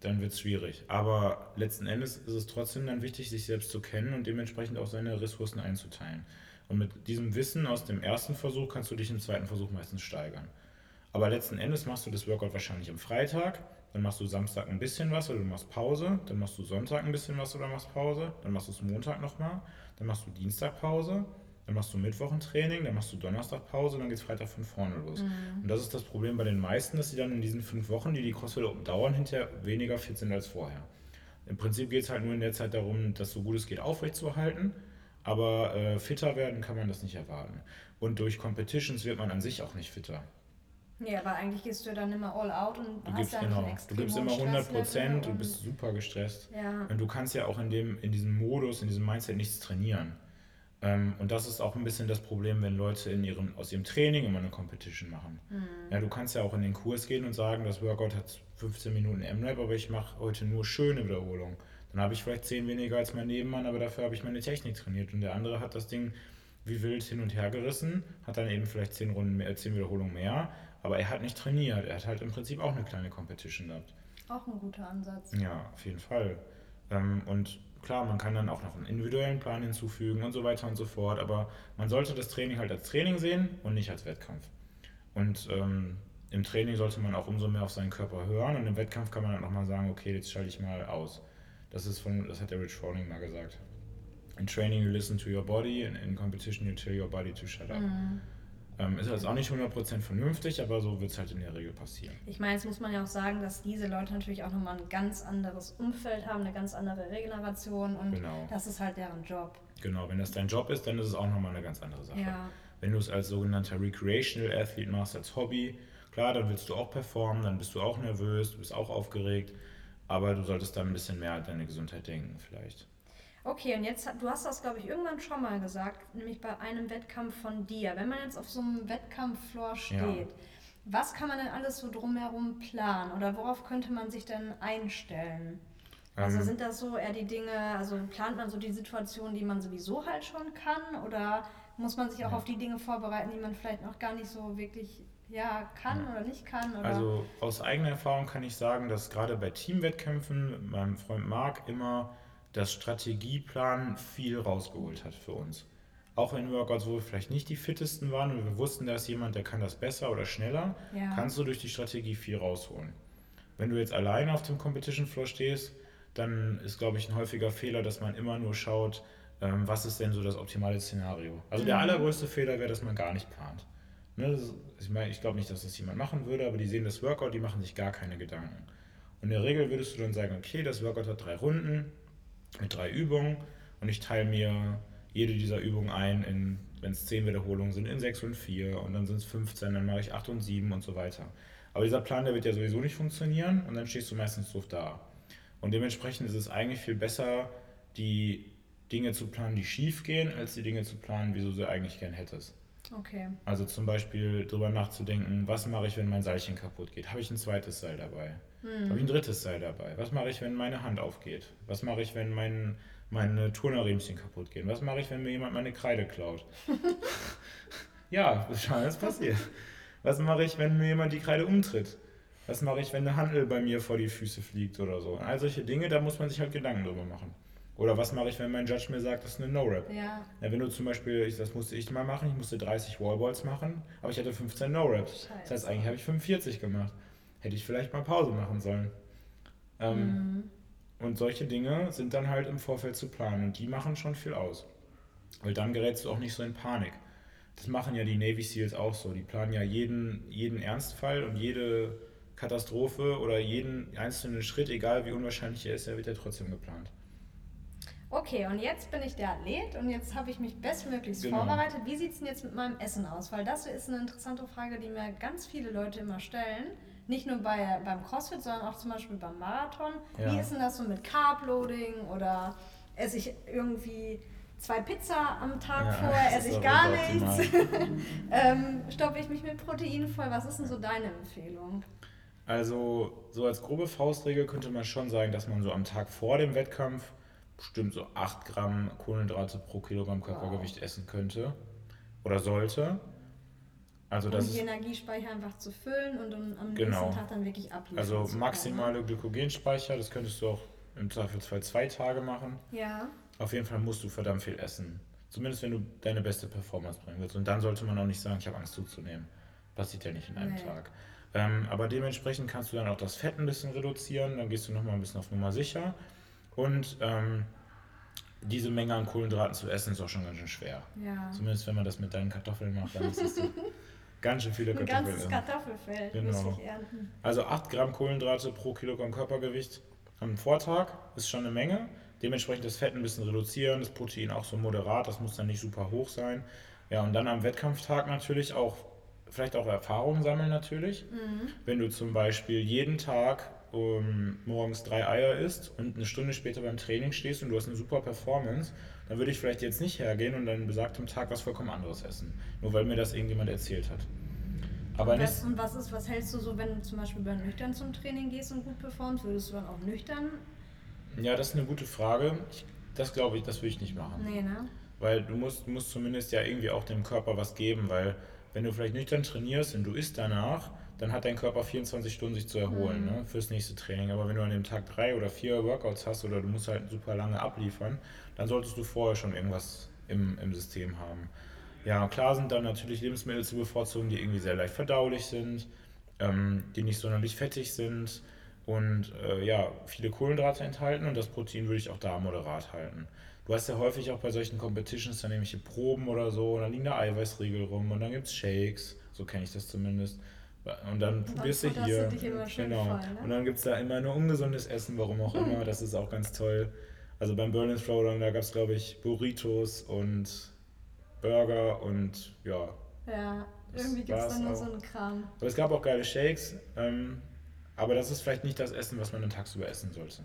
dann wird es schwierig. Aber letzten Endes ist es trotzdem dann wichtig, sich selbst zu kennen und dementsprechend auch seine Ressourcen einzuteilen. Und mit diesem Wissen aus dem ersten Versuch kannst du dich im zweiten Versuch meistens steigern. Aber letzten Endes machst du das Workout wahrscheinlich am Freitag, dann machst du Samstag ein bisschen was oder du machst Pause, dann machst du Sonntag ein bisschen was oder machst Pause, dann machst du es Montag nochmal, dann machst du Dienstag Pause, dann machst du Mittwoch ein Training, dann machst du Donnerstag Pause, dann geht es Freitag von vorne los. Und das ist das Problem bei den meisten, dass sie dann in diesen fünf Wochen, die die CrossFit dauern, hinterher weniger fit sind als vorher. Im Prinzip geht es halt nur in der Zeit darum, das so gut es geht aufrechtzuerhalten, aber äh, fitter werden kann man das nicht erwarten. Und durch Competitions wird man an sich auch nicht fitter.
Ja, aber eigentlich gehst du dann immer all out und
Du
hast
gibst, genau, du gibst immer 100 Prozent, du
und-
bist super gestresst.
Ja.
Und du kannst ja auch in, dem, in diesem Modus, in diesem Mindset nichts trainieren. Ähm, und das ist auch ein bisschen das Problem, wenn Leute in ihrem, aus ihrem Training immer eine Competition machen.
Mhm.
Ja, du kannst ja auch in den Kurs gehen und sagen, das Workout hat 15 Minuten M-Rap, aber ich mache heute nur schöne Wiederholungen. Dann habe ich vielleicht 10 weniger als mein Nebenmann, aber dafür habe ich meine Technik trainiert. Und der andere hat das Ding wie wild hin und her gerissen, hat dann eben vielleicht 10, Runden mehr, 10 Wiederholungen mehr, aber er hat nicht trainiert. Er hat halt im Prinzip auch eine kleine Competition gehabt.
Auch ein guter Ansatz.
Ja, auf jeden Fall. Ähm, und klar, man kann dann auch noch einen individuellen Plan hinzufügen und so weiter und so fort, aber man sollte das Training halt als Training sehen und nicht als Wettkampf. Und ähm, im Training sollte man auch umso mehr auf seinen Körper hören und im Wettkampf kann man dann nochmal sagen, okay, jetzt schalte ich mal aus. Das ist von, das hat der Rich Froning mal gesagt. In training you listen to your body, in, in competition you tell your body to shut up.
Mhm.
Ähm, ist jetzt auch nicht 100% vernünftig, aber so wird es halt in der Regel passieren.
Ich meine, jetzt muss man ja auch sagen, dass diese Leute natürlich auch nochmal ein ganz anderes Umfeld haben, eine ganz andere Regeneration und
Genau.
das ist halt deren Job.
Genau, wenn das dein Job ist, dann ist es auch nochmal eine ganz andere Sache.
Ja.
Wenn du es als sogenannter Recreational Athlete machst, als Hobby, klar, dann willst du auch performen, dann bist du auch nervös, du bist auch aufgeregt, aber du solltest dann ein bisschen mehr an deine Gesundheit denken vielleicht.
Okay, und jetzt, du hast das, glaube ich, irgendwann schon mal gesagt, nämlich bei einem Wettkampf von dir. Wenn man jetzt auf so einem Wettkampffloor steht,
Ja.
was kann man denn alles so drumherum planen oder worauf könnte man sich denn einstellen? Also
Ähm,
sind das so eher die Dinge, also plant man so die Situationen, die man sowieso halt schon kann oder muss man sich auch
Ja.
auf die Dinge vorbereiten, die man vielleicht noch gar nicht so wirklich ja, kann
Ja.
oder nicht kann? Oder?
Also aus eigener Erfahrung kann ich sagen, dass gerade bei Teamwettkämpfen mit meinem Freund Marc immer das Strategieplan viel rausgeholt hat für uns. auch in Workouts, wo wir vielleicht nicht die fittesten waren und wir wussten, da ist jemand, der kann das besser oder schneller,
Ja.
kannst du durch die Strategie viel rausholen. Wenn du jetzt alleine auf dem Competition Floor stehst, dann ist, glaube ich, ein häufiger Fehler, dass man immer nur schaut, ähm, was ist denn so das optimale Szenario. Also der
Mhm.
allergrößte Fehler wäre, dass man gar nicht plant. Ne, ist- ich meine, ich glaube nicht, dass das jemand machen würde, aber die sehen das Workout, die machen sich gar keine Gedanken. Und in der Regel würdest du dann sagen, okay, das Workout hat drei Runden mit drei Übungen und ich teile mir jede dieser Übungen ein in, wenn es zehn Wiederholungen sind, in sechs und vier und dann sind es 15, dann mache ich acht und sieben und so weiter. Aber dieser Plan, der wird ja sowieso nicht funktionieren und dann stehst du meistens doof da. Und dementsprechend ist es eigentlich viel besser, die Dinge zu planen, die schief gehen, als die Dinge zu planen, wie du sie eigentlich gern hättest.
Okay.
Also zum Beispiel darüber nachzudenken, was mache ich, wenn mein Seilchen kaputt geht? Habe ich ein zweites Seil dabei? Habe ich ein drittes Seil dabei? Was mache ich, wenn meine Hand aufgeht? Was mache ich, wenn mein, meine Turnerriemchen kaputt gehen? Was mache ich, wenn mir jemand meine Kreide klaut? ja, schon alles passiert. Was mache ich, wenn mir jemand die Kreide umtritt? Was mache ich, wenn eine Handel bei mir vor die Füße fliegt oder so? All solche Dinge, da muss man sich halt Gedanken drüber machen. Oder was mache ich, wenn mein Judge mir sagt, das ist eine No-Rap?
Ja.
Ja, wenn du zum Beispiel, ich, das musste ich mal machen, ich musste 30 Wallballs machen, aber ich hatte 15 No-Raps. Das heißt, eigentlich habe ich 45 gemacht. Hätte ich vielleicht mal Pause machen sollen. Ähm,
Mhm.
Und solche Dinge sind dann halt im Vorfeld zu planen und die machen schon viel aus. Weil dann gerätst du auch nicht so in Panik. Das machen ja die Navy SEALs auch so. Die planen ja jeden, jeden Ernstfall und jede Katastrophe oder jeden einzelnen Schritt, egal wie unwahrscheinlich er ist, der wird ja trotzdem geplant.
Okay, und jetzt bin ich der Athlet und jetzt habe ich mich bestmöglichst
Genau.
vorbereitet. Wie sieht es denn jetzt mit meinem Essen aus? Weil das ist eine interessante Frage, die mir ganz viele Leute immer stellen. Nicht nur bei, beim CrossFit, sondern auch zum Beispiel beim Marathon. Wie
Ja.
ist denn das so mit Carb-Loading oder esse ich irgendwie zwei Pizza am Tag
Ja,
vorher, esse ich gar nichts? ähm, stoppe ich mich mit Protein voll? Was ist denn so deine Empfehlung?
Also, so als grobe Faustregel könnte man schon sagen, dass man so am Tag vor dem Wettkampf bestimmt so 8 Gramm Kohlenhydrate pro Kilogramm Körpergewicht essen könnte oder sollte. Also, das
um die
ist
Energiespeicher einfach zu füllen und um am
Genau.
nächsten Tag dann wirklich abliefern
also maximale Glykogenspeicher, das könntest du auch im Zweifelsfall zwei Tage machen.
Ja.
Auf jeden Fall musst du verdammt viel essen. Zumindest wenn du deine beste Performance bringen willst. Und dann sollte man auch nicht sagen, ich habe Angst zuzunehmen. Passiert ja nicht in einem
Nee.
Tag. Ähm, aber dementsprechend kannst du dann auch das Fett ein bisschen reduzieren. Dann gehst du nochmal ein bisschen auf Nummer sicher. Und ähm, diese Menge an Kohlenhydraten zu essen ist auch schon ganz schön schwer.
Ja.
Zumindest wenn man das mit deinen Kartoffeln macht, dann ist es ganz schön viele
Ein
Kartoffeln.
ganzes
essen.
Kartoffelfeld
Genau.
muss ich ernten.
Also 8 Gramm Kohlenhydrate pro Kilogramm Körpergewicht am Vortag ist schon eine Menge. Dementsprechend das Fett ein bisschen reduzieren, das Protein auch so moderat, das muss dann nicht super hoch sein. Ja, und dann am Wettkampftag natürlich auch, vielleicht auch Erfahrungen sammeln natürlich. Wenn du zum Beispiel jeden Tag um, morgens drei Eier isst und eine Stunde später beim Training stehst und du hast eine super Performance, dann würde ich vielleicht jetzt nicht hergehen und an besagtem Tag was vollkommen anderes essen. Nur weil mir das irgendjemand erzählt hat. Aber
und, das, und was ist, was hältst du so, wenn du zum Beispiel bei nüchtern zum Training gehst und gut performst, würdest du dann auch nüchtern?
Ja, das ist eine gute Frage. Ich, das glaube ich, das würde ich nicht machen.
Nee, ne?
Weil du musst, du musst zumindest ja irgendwie auch dem Körper was geben, weil wenn du vielleicht nüchtern trainierst und du isst danach, dann hat dein Körper 24 Stunden sich zu erholen ne, fürs nächste Training. Aber wenn du an dem Tag drei oder vier Workouts hast oder du musst halt super lange abliefern, dann solltest du vorher schon irgendwas im, im System haben. Ja, klar sind dann natürlich Lebensmittel zu bevorzugen, die irgendwie sehr leicht verdaulich sind, ähm, die nicht sonderlich fettig sind und äh, ja, viele Kohlenhydrate enthalten und das Protein würde ich auch da moderat halten. Du hast ja häufig auch bei solchen Competitions dann nämliche Proben oder so, und dann liegen da Eiweißriegel rum und dann gibt es Shakes, so kenne ich das zumindest. Und dann probierst du hier. genau.
voll, ne?
Und dann gibt es da immer nur ungesundes Essen, warum auch immer. Das ist auch ganz toll. Also beim Berlin Throwdown, da gab es, glaube ich, Burritos und Burger und ja.
Ja, irgendwie gibt es dann nur so einen Kram.
Aber es gab auch geile Shakes. Ähm, aber das ist vielleicht nicht das Essen, was man dann tagsüber essen sollte.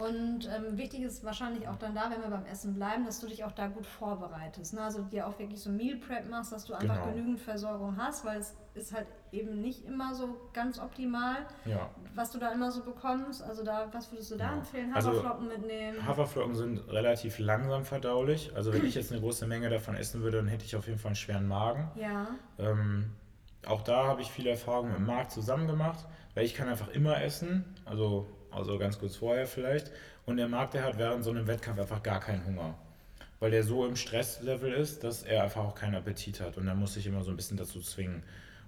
Und ähm, wichtig ist wahrscheinlich auch dann da, wenn wir beim Essen bleiben, dass du dich auch da gut vorbereitest. Ne? Also dir auch wirklich so Meal Prep machst, dass du einfach
Genau.
genügend Versorgung hast, weil es ist halt eben nicht immer so ganz optimal,
Ja.
was du da immer so bekommst. Also da, was würdest du da
Genau.
empfehlen?
Also
Haferflocken mitnehmen.
Haferflocken sind relativ langsam verdaulich. Also wenn ich jetzt eine große Menge davon essen würde, dann hätte ich auf jeden Fall einen schweren Magen.
ja,
Ähm, auch da habe ich viele Erfahrungen im Markt zusammen gemacht, weil ich kann einfach immer essen, also, also ganz kurz vorher vielleicht. Und der Markt, der hat während so einem Wettkampf einfach gar keinen Hunger. weil der so im Stresslevel ist, dass er einfach auch keinen Appetit hat. Und dann muss ich immer so ein bisschen dazu zwingen.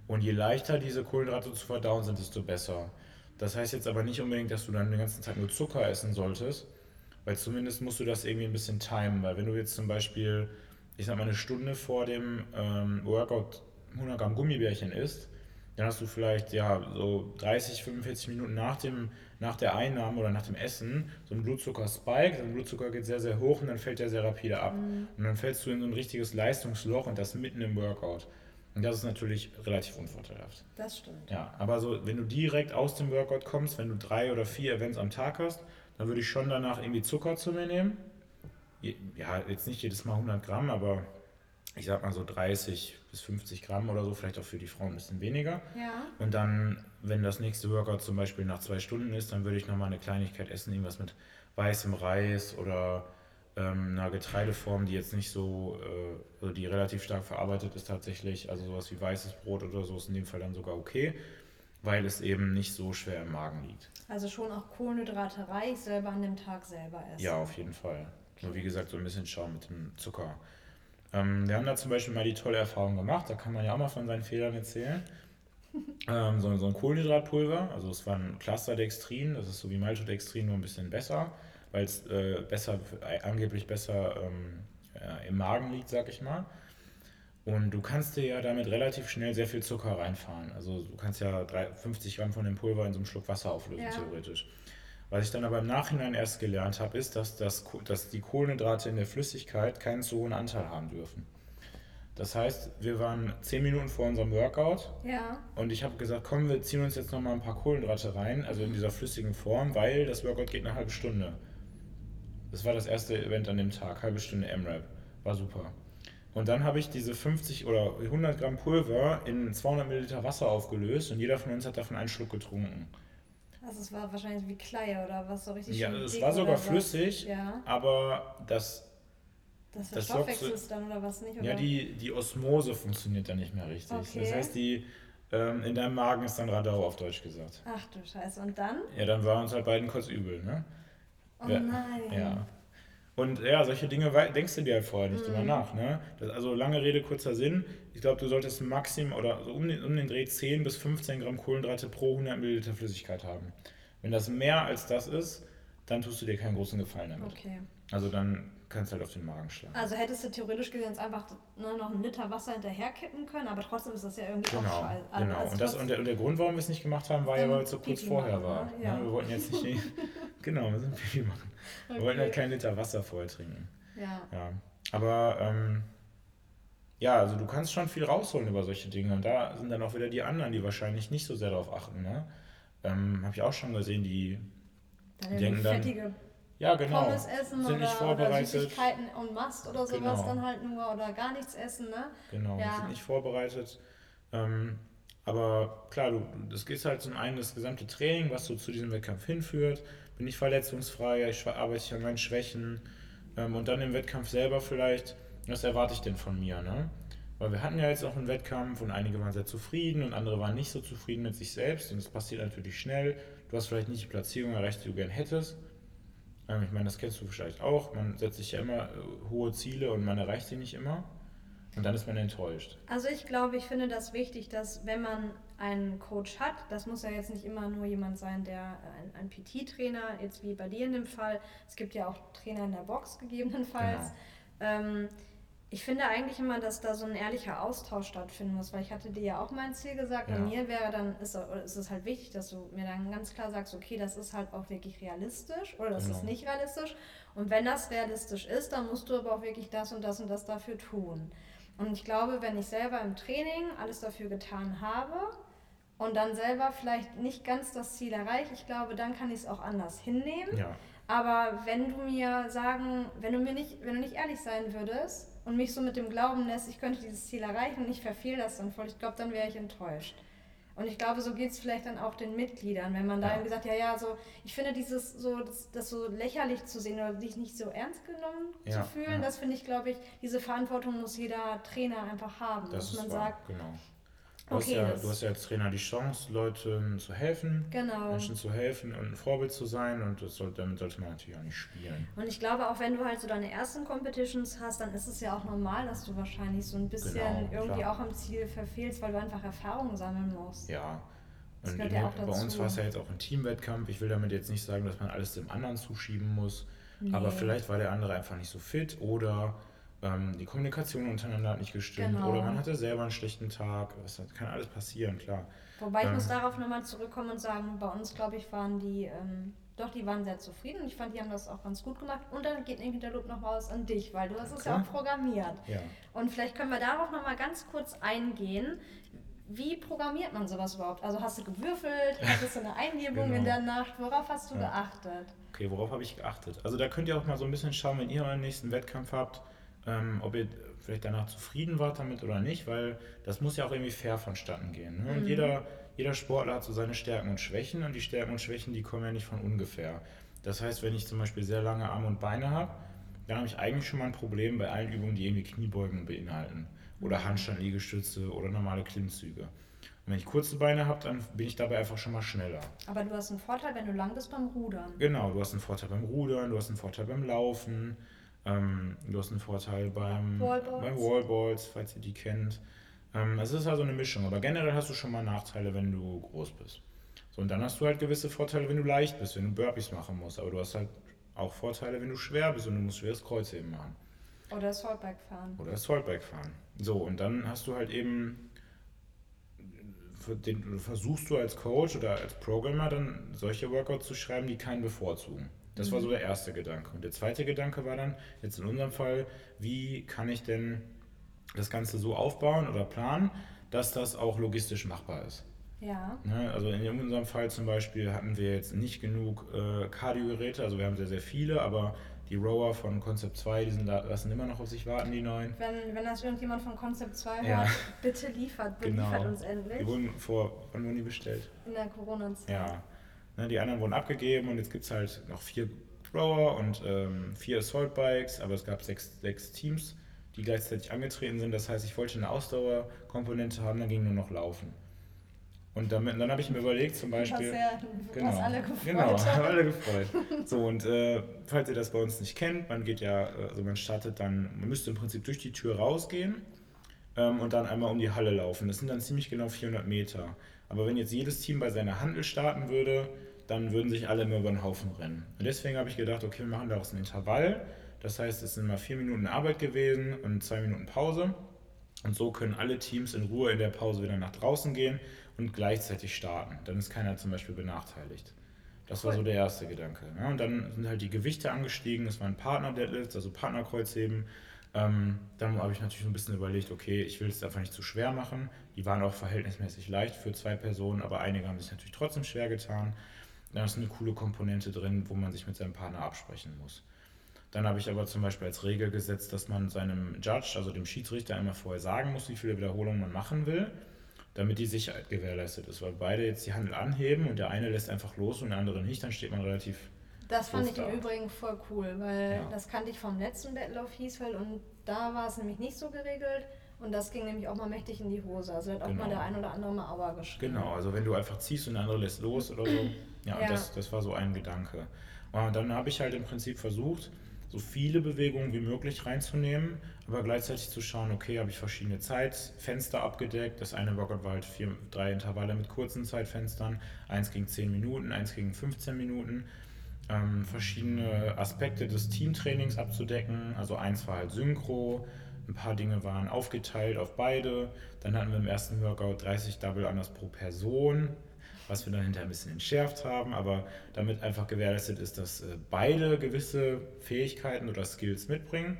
Und je leichter diese Kohlenhydrate zu verdauen sind, desto besser. Das heißt jetzt aber nicht unbedingt, dass du dann den ganzen Tag nur Zucker essen solltest, weil zumindest musst du das irgendwie ein bisschen timen. Weil wenn du jetzt zum Beispiel, ich sag mal, eine Stunde vor dem ähm, Workout 100 Gramm Gummibärchen isst, dann hast du vielleicht ja so 30, 45 Minuten nach, dem, nach der Einnahme oder nach dem Essen so einen Blutzucker-Spike. Dein Blutzucker geht sehr, sehr hoch und dann fällt der sehr rapide ab. Mhm. Und dann fällst du in so ein richtiges Leistungsloch und das mitten im Workout. Und das ist natürlich relativ unvorteilhaft.
Das stimmt.
Ja, aber so, wenn du direkt aus dem Workout kommst, wenn du drei oder vier Events am Tag hast, dann würde ich schon danach irgendwie Zucker zu mir nehmen. Ja, jetzt nicht jedes Mal 100 Gramm, aber ich sag mal so 30 bis 50 Gramm oder so, vielleicht auch für die Frauen ein bisschen weniger.
Ja.
Und dann, wenn das nächste Workout zum Beispiel nach zwei Stunden ist, dann würde ich nochmal eine Kleinigkeit essen, irgendwas mit weißem Reis oder ähm, einer Getreideform, die jetzt nicht so, äh, also die relativ stark verarbeitet ist tatsächlich, also sowas wie weißes Brot oder so ist in dem Fall dann sogar okay, weil es eben nicht so schwer im Magen liegt.
Also schon auch Kohlenhydrate reich selber an dem Tag selber essen.
Ja, auf jeden Fall. Nur wie gesagt, so ein bisschen schauen mit dem Zucker. Ähm, wir haben da zum Beispiel mal die tolle Erfahrung gemacht, da kann man ja auch mal von seinen Fehlern erzählen. ähm, so, so, ein Kohlenhydratpulver, also es war ein Clusterdextrin, das ist so wie Maltodextrin, nur ein bisschen besser, weil es äh, besser, äh, angeblich besser ähm, äh, im Magen liegt, sag ich mal. Und du kannst dir ja damit relativ schnell sehr viel Zucker reinfahren. Also du kannst ja 3, 50 Gramm von dem Pulver in so einem Schluck Wasser auflösen, ja. theoretisch. Was ich dann aber im Nachhinein erst gelernt habe, ist, dass, das, dass die Kohlenhydrate in der Flüssigkeit keinen so hohen Anteil haben dürfen. Das heißt, wir waren zehn Minuten vor unserem Workout
ja.
und ich habe gesagt, komm, wir ziehen uns jetzt nochmal ein paar Kohlenhydrate rein, also in dieser flüssigen Form, weil das Workout geht eine halbe Stunde. Das war das erste Event an dem Tag, halbe Stunde M-Rap. War super. Und dann habe ich diese 50 oder 100 Gramm Pulver in 200 Milliliter Wasser aufgelöst und jeder von uns hat davon einen Schluck getrunken.
Also es war wahrscheinlich wie Kleie oder was so richtig
Ja, es war sogar flüssig, ja. aber das
das, das verstoffwechselst dann oder was nicht? Oder?
Ja, die, die Osmose funktioniert dann nicht mehr richtig. Okay. Das heißt, die ähm, in deinem Magen ist dann Radau auf Deutsch gesagt.
Ach du Scheiße, und dann?
Ja, dann war uns halt beiden kurz übel, ne?
Oh nein.
Ja. Und ja, solche Dinge denkst du dir halt vorher nicht mm. drüber nach. Ne? Das, also lange Rede, kurzer Sinn. Ich glaube, du solltest maximal oder so um den, um den Dreh 10 bis 15 Gramm Kohlenhydrate pro 100 Milliliter Flüssigkeit haben. Wenn das mehr als das ist, dann tust du dir keinen großen Gefallen damit.
Okay.
Also dann kannst halt auf den Magen schlagen.
Also hättest du theoretisch gesehen jetzt einfach ne, noch einen Liter Wasser hinterher kippen können, aber trotzdem ist das ja irgendwie
genau,
auch
scheiße. Genau, also und, das, und, der, und der Grund, warum wir es nicht gemacht haben, war ja, weil es so kurz vorher machen, war. Ne? Ja. Ja, wir wollten jetzt nicht... genau, wir sind Pipi machen. Okay. Wir wollten halt keinen Liter Wasser vorher trinken.
Ja.
ja. Aber... Ähm, ja, also du kannst schon viel rausholen über solche Dinge. Und da sind dann auch wieder die anderen, die wahrscheinlich nicht so sehr darauf achten. Ne? Ähm, Habe ich auch schon gesehen, die,
die denken dann
ja, genau.
Pommes essen
sind
oder,
nicht vorbereitet.
oder Süßigkeiten und Mast oder sowas genau. dann halt nur oder gar nichts essen, ne?
Genau, ja. sind nicht vorbereitet. Ähm, aber klar, du, das geht halt zum einen das gesamte Training, was so zu diesem Wettkampf hinführt. Bin ich verletzungsfrei, ich arbeite an meinen Schwächen. Ähm, und dann im Wettkampf selber vielleicht, was erwarte ich denn von mir, ne? Weil wir hatten ja jetzt auch einen Wettkampf und einige waren sehr zufrieden und andere waren nicht so zufrieden mit sich selbst. Und das passiert natürlich schnell. Du hast vielleicht nicht die Platzierung erreicht, die du gern hättest. Ähm, ich meine, das kennst du vielleicht auch. Man setzt sich ja immer äh, hohe Ziele und man erreicht sie nicht immer. Und dann ist man enttäuscht.
Also ich glaube, ich finde das wichtig, dass wenn man einen Coach hat, das muss ja jetzt nicht immer nur jemand sein, der äh, ein, ein PT-Trainer, jetzt wie bei dir in dem Fall, es gibt ja auch Trainer in der Box gegebenenfalls. Genau. Ähm, ich finde eigentlich immer, dass da so ein ehrlicher Austausch stattfinden muss, weil ich hatte dir ja auch mein Ziel gesagt. Ja. Bei mir wäre dann, ist, ist es halt wichtig, dass du mir dann ganz klar sagst, okay, das ist halt auch wirklich realistisch oder das genau. ist nicht realistisch. Und wenn das realistisch ist, dann musst du aber auch wirklich das und das und das dafür tun. Und ich glaube, wenn ich selber im Training alles dafür getan habe und dann selber vielleicht nicht ganz das Ziel erreiche, ich glaube, dann kann ich es auch anders hinnehmen.
Ja.
Aber wenn du mir sagen, wenn du mir nicht, wenn du nicht ehrlich sein würdest, und mich so mit dem Glauben lässt, ich könnte dieses Ziel erreichen und ich verfehle das dann voll, ich glaube, dann wäre ich enttäuscht. Und ich glaube, so geht es vielleicht dann auch den Mitgliedern, wenn man da ja. gesagt, ja, ja, so, ich finde dieses so, das, das, so lächerlich zu sehen oder sich nicht so ernst genommen ja, zu fühlen, ja. das finde ich, glaube ich, diese Verantwortung muss jeder Trainer einfach haben,
das
dass man
wahr,
sagt,
genau. Du,
Okay,
hast ja, du hast ja als Trainer die Chance, Leuten zu helfen,
Genau.
Menschen zu helfen und ein Vorbild zu sein und das soll, damit sollte man natürlich auch nicht spielen.
Und ich glaube, auch wenn du halt so deine ersten Competitions hast, dann ist es ja auch normal, dass du wahrscheinlich so ein bisschen
Genau,
irgendwie
klar.
auch am Ziel verfehlst, weil du einfach Erfahrung sammeln musst.
Ja. Und in
ja
bei uns war es ja jetzt auch ein Teamwettkampf. Ich will damit jetzt nicht sagen, dass man alles dem anderen zuschieben muss.
Nee.
Aber vielleicht war der andere einfach nicht so fit oder ähm, die Kommunikation untereinander hat nicht gestimmt
Genau.
oder man hatte selber einen schlechten Tag. Das kann alles passieren, klar.
Wobei ich
Ähm.
muss darauf nochmal zurückkommen und sagen, bei uns, glaube ich, waren die, ähm, doch, die waren sehr zufrieden. Ich fand, die haben das auch ganz gut gemacht. Und dann geht nämlich der Lob noch raus an dich, weil du hast es ja auch programmiert.
Ja.
Und vielleicht können wir darauf nochmal ganz kurz eingehen. Wie programmiert man sowas überhaupt? Also hast du gewürfelt, hattest du eine Eingebung
Genau.
in der Nacht? Worauf hast du
Ja.
geachtet?
Okay, worauf habe ich geachtet? Also da könnt ihr auch mal so ein bisschen schauen, wenn ihr euren nächsten Wettkampf habt, ähm, ob ihr vielleicht danach zufrieden wart damit oder nicht, weil das muss ja auch irgendwie fair vonstatten gehen. Ne? Und
Mhm.
jeder, jeder Sportler hat so seine Stärken und Schwächen und die Stärken und Schwächen, die kommen ja nicht von ungefähr. Das heißt, wenn ich zum Beispiel sehr lange Arme und Beine habe, dann habe ich eigentlich schon mal ein Problem bei allen Übungen, die irgendwie Kniebeugen beinhalten oder Handstand-Liegestütze oder normale Klimmzüge. Und wenn ich kurze Beine habe, dann bin ich dabei einfach schon mal schneller.
Aber du hast einen Vorteil, wenn du lang bist beim Rudern.
Genau, du hast einen Vorteil beim Rudern, du hast einen Vorteil beim Laufen, ähm, du hast einen Vorteil beim
Wallballs.
beim Wallballs, falls ihr die kennt. Ähm, es ist also eine Mischung, aber generell hast du schon mal Nachteile, wenn du groß bist. So, und dann hast du halt gewisse Vorteile, wenn du leicht bist, wenn du Burpees machen musst, aber du hast halt auch Vorteile, wenn du schwer bist und du musst schweres Kreuzheben machen
Oder Saltbike fahren.
oder Saltbike fahren. So, und dann hast du halt eben, den, versuchst du als Coach oder als Programmer dann solche Workouts zu schreiben, die keinen bevorzugen. Das war so der erste Gedanke. Und der zweite Gedanke war dann, jetzt in unserem Fall, wie kann ich denn das Ganze so aufbauen oder planen, dass das auch logistisch machbar ist.
Ja.
Ne, also in unserem Fall zum Beispiel hatten wir jetzt nicht genug äh, Cardio-Geräte, also wir haben sehr, sehr viele, aber die Rower von Concept 2, die sind, lassen immer noch auf sich warten, die neuen.
Wenn, wenn das irgendjemand von Concept 2
Ja.
hört, bitte liefert,
Genau.
beliefert uns
Die
endlich.
wurden vor, wann wurden die bestellt?
In der Corona-Zeit.
Ja. Ne, die anderen wurden abgegeben und jetzt gibt es halt noch vier Rower und ähm, vier Assault Bikes, aber es gab sechs, sechs Teams, die gleichzeitig angetreten sind. Das heißt, ich wollte eine Ausdauerkomponente haben, dann ging nur noch Laufen. Und damit, dann habe ich mir überlegt, zum Beispiel.
ja, was alle gefreut
genau, alle gefreut. So, und äh, falls ihr das bei uns nicht kennt, man geht ja, äh, also man startet dann, man müsste im Prinzip durch die Tür rausgehen ähm, und dann einmal um die Halle laufen. Das sind dann ziemlich genau 400 Meter. Aber wenn jetzt jedes Team bei seiner Handel starten würde, dann würden sich alle immer über den Haufen rennen. Und deswegen habe ich gedacht, okay, wir machen daraus ein Intervall. Das heißt, es sind mal vier Minuten Arbeit gewesen und zwei Minuten Pause. Und so können alle Teams in Ruhe in der Pause wieder nach draußen gehen und gleichzeitig starten. Dann ist keiner zum Beispiel benachteiligt. Das war
Cool.
so der erste Gedanke. Ne? Und dann sind halt die Gewichte angestiegen. Das waren Partner-Deadlifts, also Partnerkreuzheben. Ähm, dann habe ich natürlich so ein bisschen überlegt, okay, ich will es einfach nicht zu schwer machen. Die waren auch verhältnismäßig leicht für zwei Personen, aber einige haben sich natürlich trotzdem schwer getan. Da ist eine coole Komponente drin, wo man sich mit seinem Partner absprechen muss. Dann habe ich aber zum Beispiel als Regel gesetzt, dass man seinem Judge, also dem Schiedsrichter, einmal vorher sagen muss, wie viele Wiederholungen man machen will, damit die Sicherheit gewährleistet ist. Weil beide jetzt die Handel anheben und der eine lässt einfach los und der andere nicht, dann steht man relativ.
Das fand ich
Doof
im
da.
Übrigen voll cool, weil
Ja.
das kannte ich vom letzten Battle of Hiesfeld und da war es nämlich nicht so geregelt und das ging nämlich auch mal mächtig in die Hose. Also hat auch
Genau.
mal der ein oder andere mal Aua geschrieben.
Genau, also wenn du einfach ziehst und der andere lässt los oder so. Ja,
Ja.
Das, das war so ein Gedanke. Und dann habe ich halt im Prinzip versucht, so viele Bewegungen wie möglich reinzunehmen, aber gleichzeitig zu schauen, okay, habe ich verschiedene Zeitfenster abgedeckt. Das eine Workout war halt vier, drei Intervalle mit kurzen Zeitfenstern. Eins ging 10 Minuten, eins ging 15 Minuten. Ähm, verschiedene Aspekte des Teamtrainings abzudecken. Also eins war halt Synchro, ein paar Dinge waren aufgeteilt auf beide. Dann hatten wir im ersten Workout 30 Double Unders pro Person, was wir dann hinterher ein bisschen entschärft haben, aber damit einfach gewährleistet ist, dass äh, beide gewisse Fähigkeiten oder Skills mitbringen.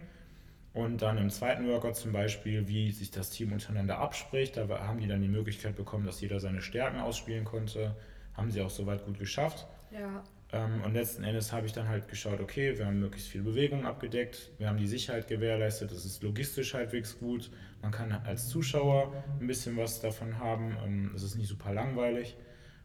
Und dann im zweiten Workout zum Beispiel, wie sich das Team untereinander abspricht. Da haben die dann die Möglichkeit bekommen, dass jeder seine Stärken ausspielen konnte. Haben sie auch soweit gut geschafft.
Ja,
Ähm, und letzten Endes habe ich dann halt geschaut, okay, wir haben möglichst viel Bewegung abgedeckt, wir haben die Sicherheit gewährleistet, das ist logistisch halbwegs gut. Man kann als Zuschauer ein bisschen was davon haben, ähm, es ist nicht super langweilig.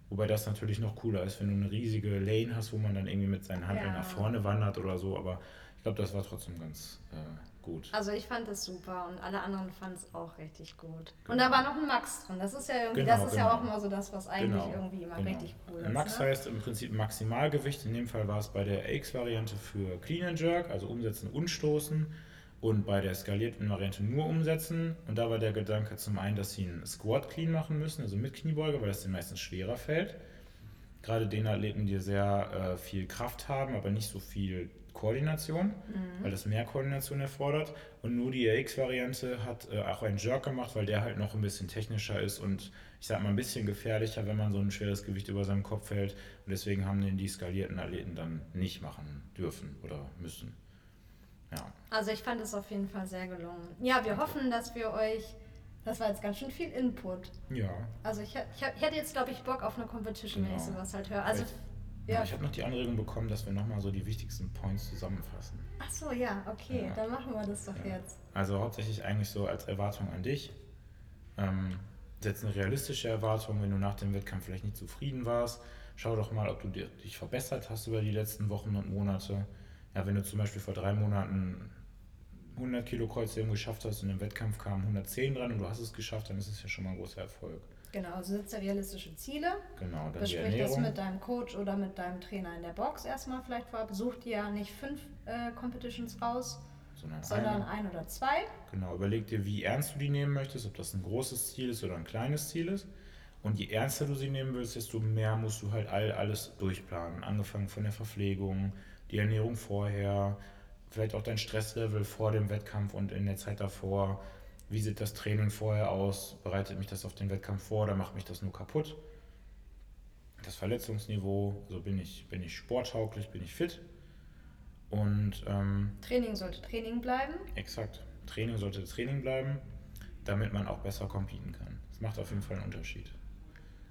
Wobei das natürlich noch cooler ist, wenn du eine riesige Lane hast, wo man dann irgendwie mit seinen Handeln
Ja.
nach vorne wandert oder so. Aber ich glaube, das war trotzdem ganz äh, gut.
Also ich fand es super und alle anderen fanden es auch richtig gut. Und da war noch ein Max drin. Das ist ja irgendwie,
Genau,
das ist ja
genau.
auch immer so das, was eigentlich
Genau,
irgendwie immer
genau.
richtig cool ist.
Max
ne?
heißt im Prinzip Maximalgewicht. In dem Fall war es bei der X-Variante für Clean and Jerk, also umsetzen und stoßen. Und bei der skalierten Variante nur umsetzen. Und da war der Gedanke zum einen, dass sie einen Squat Clean machen müssen, also mit Kniebeuge, weil das den meistens schwerer fällt. Gerade den Athleten, die sehr äh, viel Kraft haben, aber nicht so viel Koordination, weil das mehr Koordination erfordert. Und nur die RX-Variante hat äh, auch einen Jerk gemacht, weil der halt noch ein bisschen technischer ist und ich sag mal ein bisschen gefährlicher, wenn man so ein schweres Gewicht über seinem Kopf hält. Und deswegen haben den die skalierten Athleten dann nicht machen dürfen oder müssen. Ja,
Also ich fand es auf jeden Fall sehr gelungen. Ja, wir hoffen, dass wir euch. Das war jetzt ganz schön viel Input.
ja.
Also ich, ich, ich hätte jetzt, glaube ich, Bock auf eine Competition, wenn ich
Genau.
sowas halt höre. Also,
Vielleicht-
ja.
Ich habe noch die Anregung bekommen, dass wir nochmal so die wichtigsten Points zusammenfassen.
Ach so, ja, okay,
Ja.
dann machen wir das doch
Ja.
jetzt.
Also hauptsächlich eigentlich so als Erwartung an dich. Ähm, setz eine realistische Erwartung, wenn du nach dem Wettkampf vielleicht nicht zufrieden warst. Schau doch mal, ob du dich verbessert hast über die letzten Wochen und Monate. Ja, wenn du zum Beispiel vor drei Monaten 100 Kilo Kreuzheben geschafft hast und im Wettkampf kamen 110 dran und du hast es geschafft, dann ist es ja schon mal ein großer Erfolg.
Genau, also setze realistische Ziele.
Genau, dann
Besprich das mit deinem Coach oder mit deinem Trainer in der Box erstmal vielleicht vorab. Such dir ja nicht fünf äh, Competitions raus,
sondern
sondern ein oder zwei.
Genau, überleg dir, wie ernst du die nehmen möchtest, ob das ein großes Ziel ist oder ein kleines Ziel ist. Und je ernster du sie nehmen willst, desto mehr musst du halt all, alles durchplanen. Angefangen von der Verpflegung, die Ernährung vorher, vielleicht auch dein Stresslevel vor dem Wettkampf und in der Zeit davor. Wie sieht das Training vorher aus? Bereitet mich das auf den Wettkampf vor oder macht mich das nur kaputt? Das Verletzungsniveau, also bin ich, bin ich sporttauglich, bin ich fit? Und ähm,
Training sollte Training bleiben.
Exakt. Training sollte Training bleiben, damit man auch besser competen kann. Das macht auf jeden Fall einen Unterschied.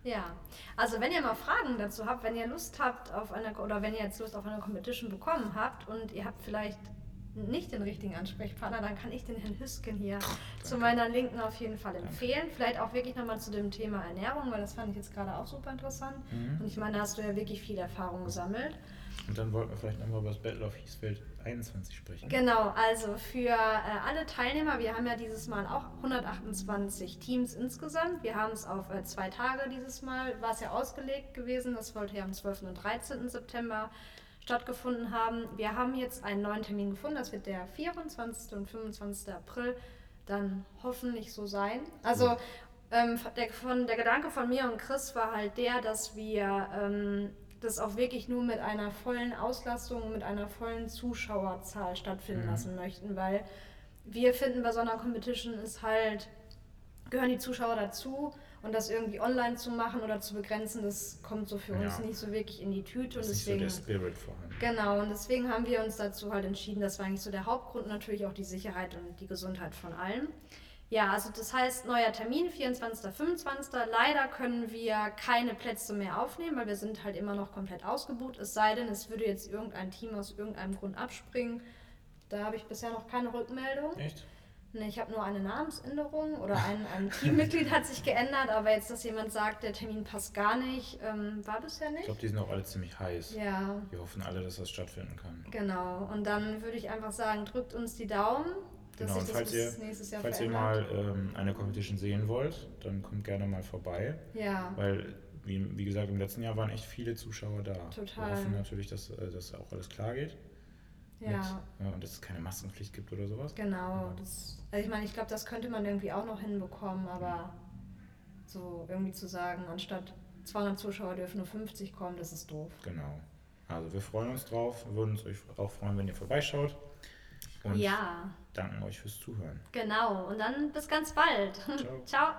Ja, also wenn ihr mal Fragen dazu habt, wenn ihr Lust habt auf eine oder wenn ihr jetzt Lust auf eine Competition bekommen habt und ihr habt vielleicht nicht den richtigen Ansprechpartner, dann kann ich den Herrn Hüsken hier zu meiner Linken auf jeden Fall empfehlen. Vielleicht auch wirklich nochmal zu dem Thema Ernährung, weil das fand ich jetzt gerade auch super interessant.
Mhm.
Und ich meine, da hast du ja wirklich viel Erfahrung gesammelt.
Und dann wollten wir vielleicht nochmal über das Battle of Hiesfeld 21 sprechen.
Genau, also für äh, alle Teilnehmer, wir haben ja dieses Mal auch 128 Teams insgesamt. Wir haben es auf äh, zwei Tage dieses Mal, war es ja ausgelegt gewesen. Das sollte ja am 12. und 13. September stattgefunden haben. Wir haben jetzt einen neuen Termin gefunden, das wird der 24. und 25. April dann hoffentlich so sein. Also ähm, der, von, der Gedanke von mir und Chris war halt der, dass wir ähm, das auch wirklich nur mit einer vollen Auslastung, mit einer vollen Zuschauerzahl stattfinden
Mhm.
lassen möchten, weil wir finden, bei so einer Competition ist halt, gehören die Zuschauer dazu und das irgendwie online zu machen oder zu begrenzen, das kommt so für uns
Ja.
nicht so wirklich in die Tüte
Das
und
ist nicht so
deswegen.
der Spirit vorhanden.
Genau, und deswegen haben wir uns dazu halt entschieden, das war eigentlich so der Hauptgrund, natürlich auch die Sicherheit und die Gesundheit von allen. Ja, also das heißt, neuer Termin, 24., 25. Leider können wir keine Plätze mehr aufnehmen, weil wir sind halt immer noch komplett ausgebucht. Es sei denn, es würde jetzt irgendein Team aus irgendeinem Grund abspringen. Da habe ich bisher noch keine Rückmeldung.
Echt?
Nee, ich habe nur eine Namensänderung oder ein, ein Teammitglied hat sich geändert, aber jetzt, dass jemand sagt, der Termin passt gar nicht, ähm, war bisher
Ich
nicht.
glaube, die sind auch alle ziemlich heiß.
Ja,
Wir hoffen alle, dass das stattfinden kann.
Genau, und dann würde ich einfach sagen, drückt uns die Daumen,
Genau, und falls ihr, falls ihr mal ähm, eine Competition sehen wollt, dann kommt gerne mal vorbei.
ja,
Weil, wie, wie gesagt, im letzten Jahr waren echt viele Zuschauer da.
Total.
Wir hoffen natürlich, dass äh, das auch alles klar geht.
ja,
Mit, ja, und dass es keine Maskenpflicht gibt oder sowas.
genau. Das, also ich meine, ich glaube, das könnte man irgendwie auch noch hinbekommen, aber so irgendwie zu sagen, anstatt 200 Zuschauer dürfen nur 50 kommen, das ist doof.
Genau. Also wir freuen uns drauf. Würden uns euch auch freuen, wenn ihr vorbeischaut. Und
Ja,
danken euch fürs Zuhören.
genau. Und dann bis ganz bald.
Ciao.
Ciao.